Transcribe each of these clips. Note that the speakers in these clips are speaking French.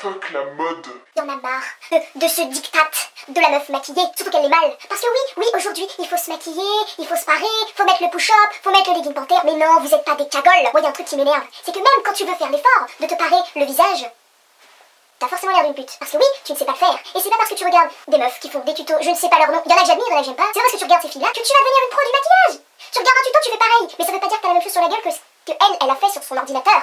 Fuck la mode. Y'en a marre de, de ce diktat de la meuf maquillée, surtout qu'elle est mal. Parce que oui, oui, aujourd'hui, il faut se maquiller, il faut se parer, faut mettre le push-up, faut mettre le legging panthère. Mais non, vous êtes pas des cagoles. Moi, y a un truc qui m'énerve. C'est que même quand tu veux faire l'effort de te parer le visage, T'as forcément l'air d'une pute. Parce que oui, tu ne sais pas le faire. Et c'est pas parce que tu regardes des meufs qui font des tutos, je ne sais pas leur nom, il y en a que j'admire, il y en a que j'aime pas. C'est parce que tu regardes ces filles-là que tu vas devenir une pro du maquillage. Tu regardes un tuto, tu fais pareil. Mais ça veut pas dire que t'as la même chose sur la gueule que que elle, elle a fait sur son ordinateur.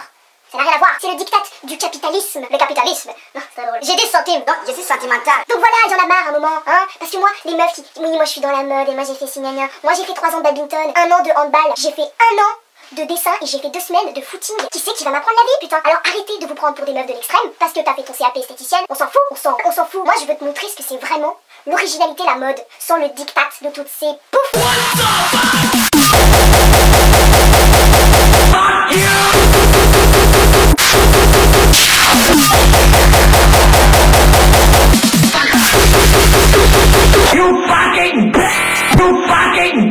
Ça n'a rien à voir. C'est le diktat du capitalisme. Le capitalisme. Non, c'est drôle. J'ai des centimes. Donc, je suis sentimental. Donc voilà, il y en marre un moment, hein. Parce que moi, les meufs qui. Oui, moi je suis dans la mode et moi j'ai fait gna. Moi j'ai fait 3 ans de badminton, un an de handball, j'ai fait un an de dessin et j'ai fait deux semaines de footing. Qui c'est qui va m'apprendre la vie, putain? Alors arrêtez de vous prendre pour des meufs de l'extrême parce que t'as fait ton CAP esthéticienne. On s'en fout, on s'en, on s'en fout. Moi, je veux te montrer ce que c'est vraiment l'originalité, la mode, sans le diktat de toutes ces poufs. You fucking bitch! You fucking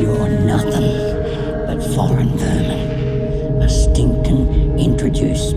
You are nothing but foreign vermin, a stinking introduced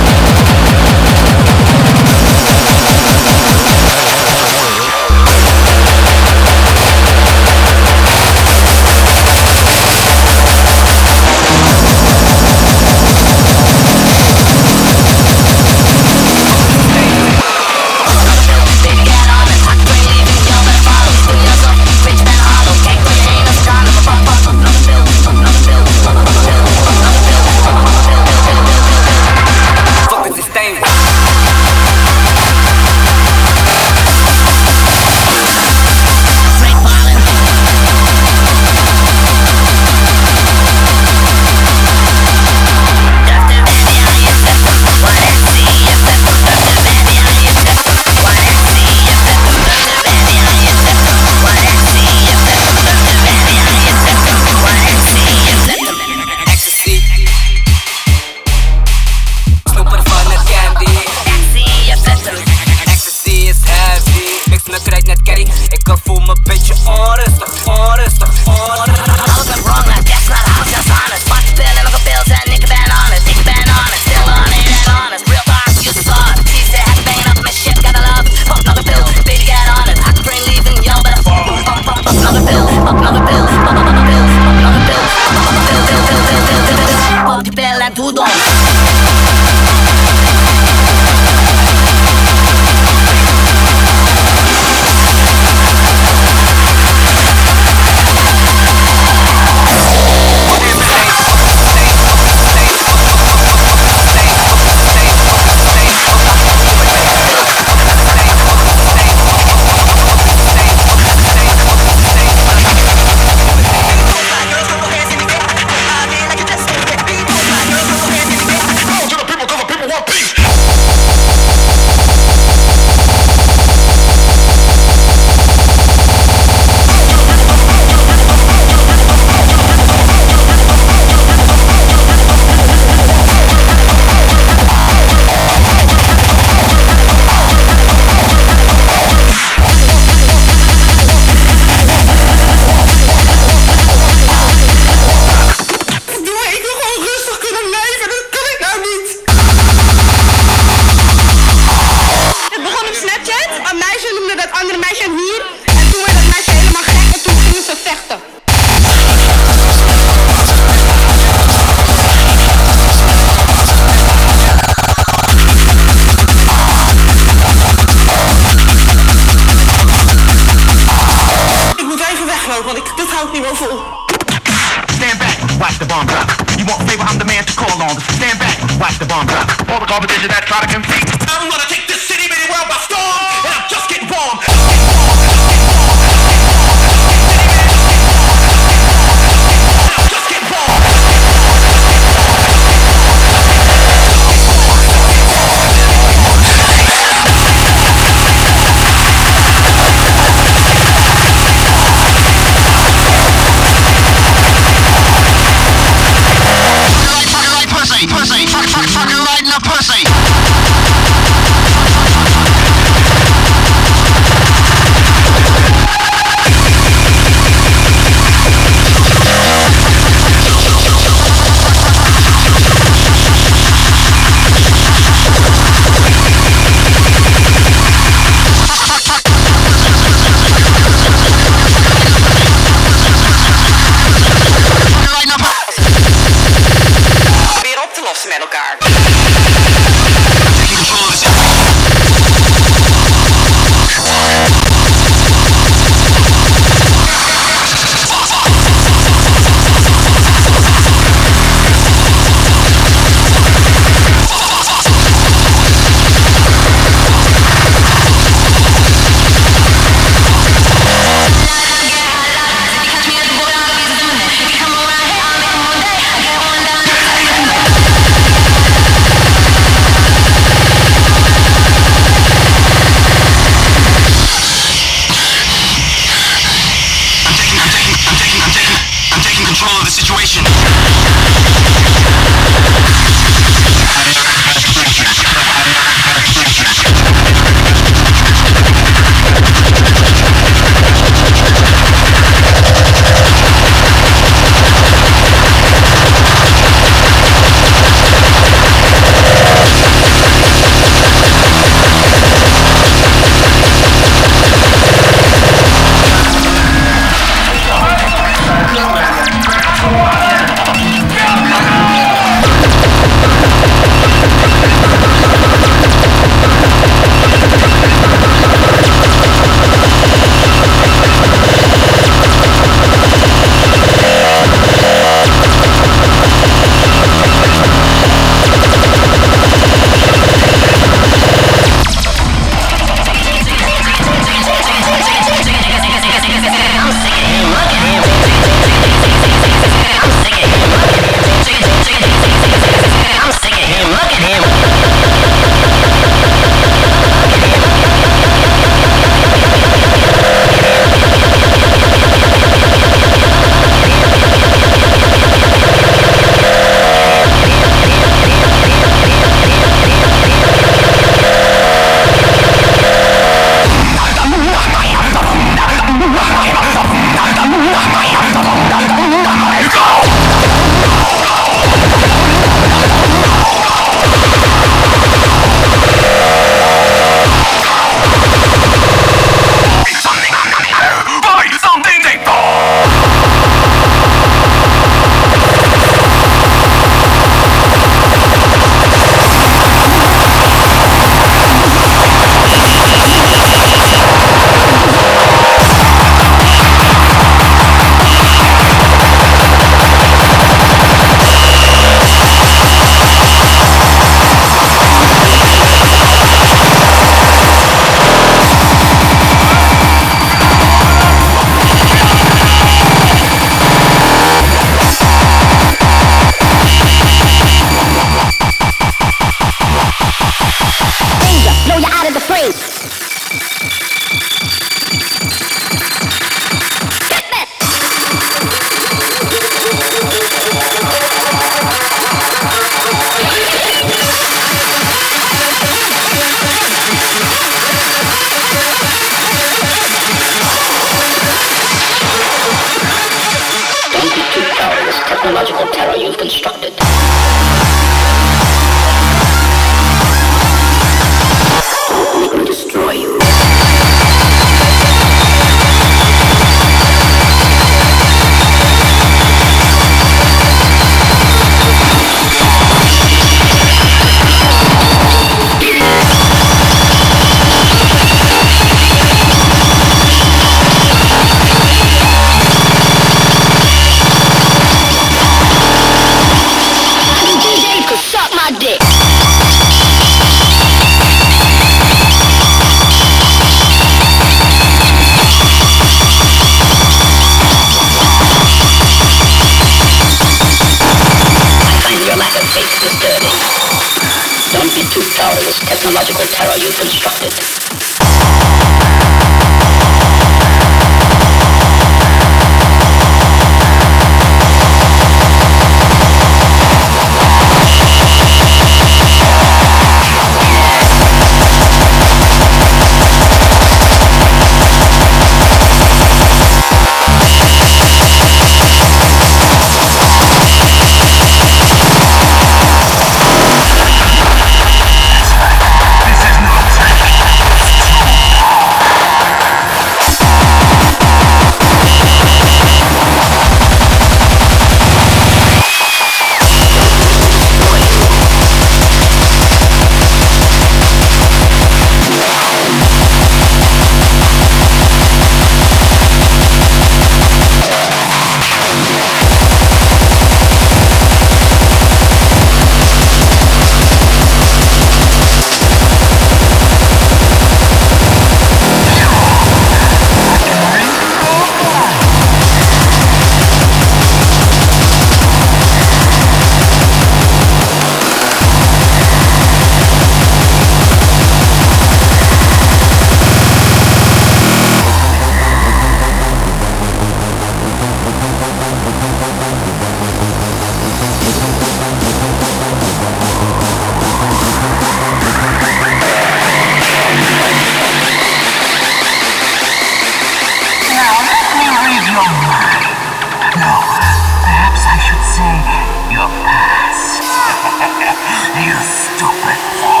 you stupid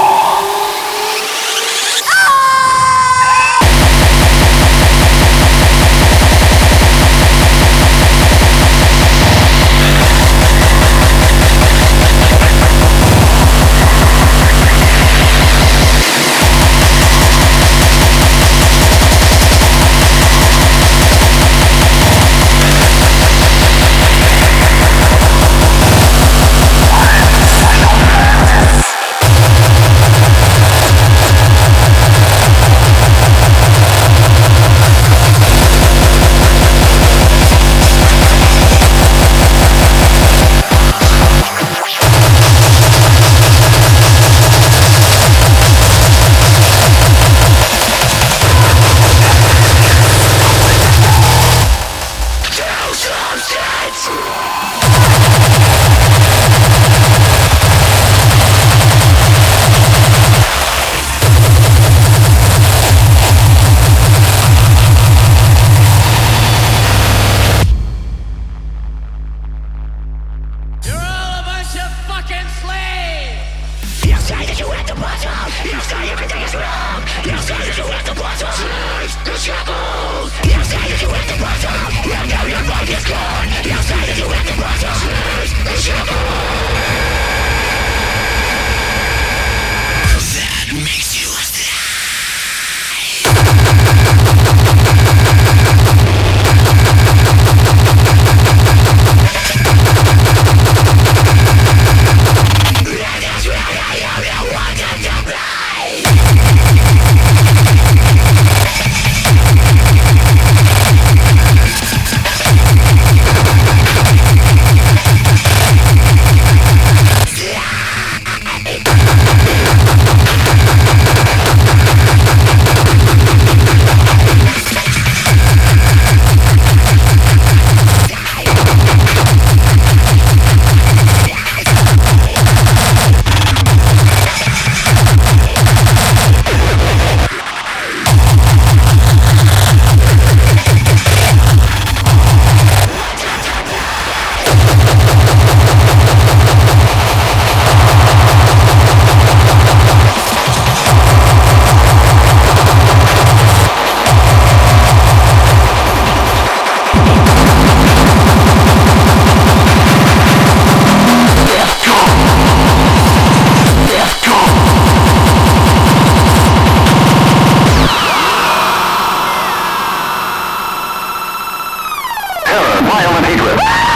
Ah!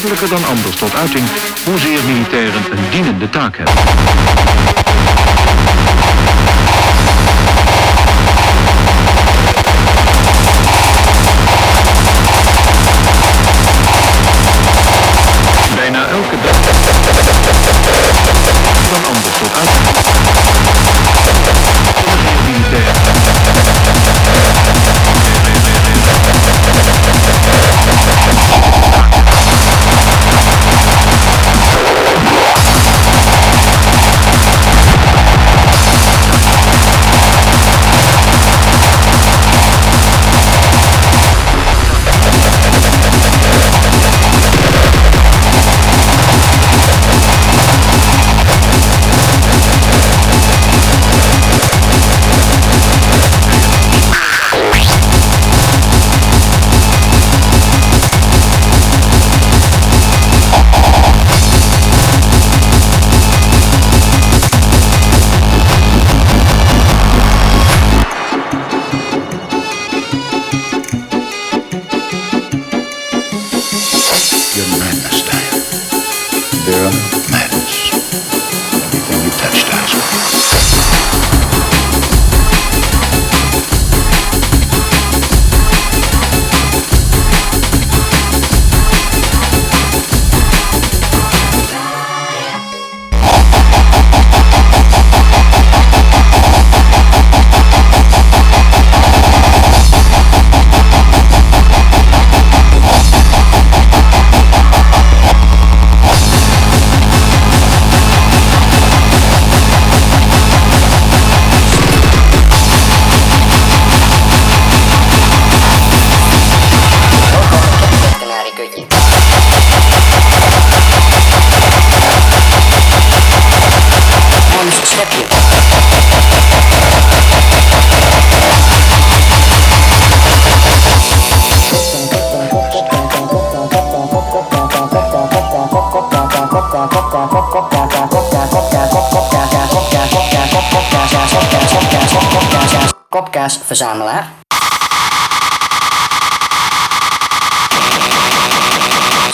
duidelijker dan anders tot uiting hoezeer militairen een dienende taak hebben.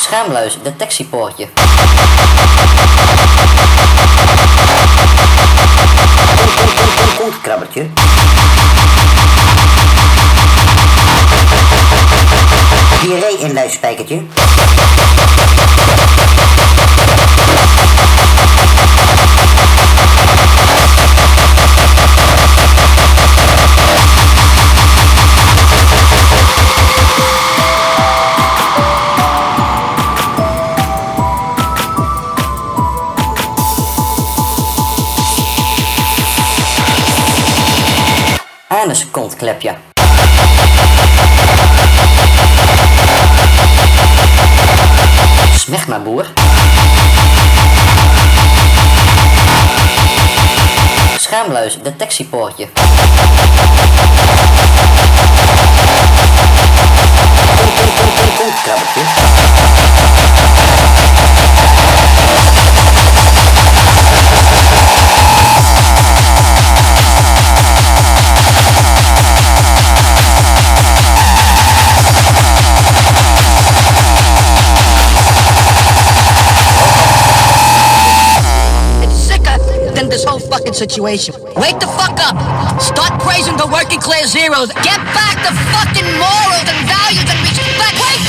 Schaamluis detectiepoortje. Kontkrabbertje. Diarree in luidspijkertje. Smeg maar boer. Schaamluis detectiepoortje. Situation. Wake the fuck up. Start praising the working class heroes. Get back the fucking morals and values and respect. Wake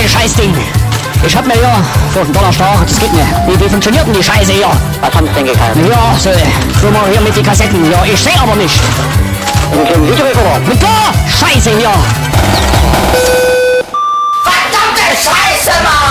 diese Scheißding. Ich hab mir ja so einen Donnerstag, das geht mir. Wie, wie funktioniert denn die Scheiße hier? Was haben Sie denn gekauft? Ja, so, so mal hier mit den Kassetten. Ja, ich sehe aber nicht. Und so? Mit der Scheiße hier. Verdammte Scheiße, Mann!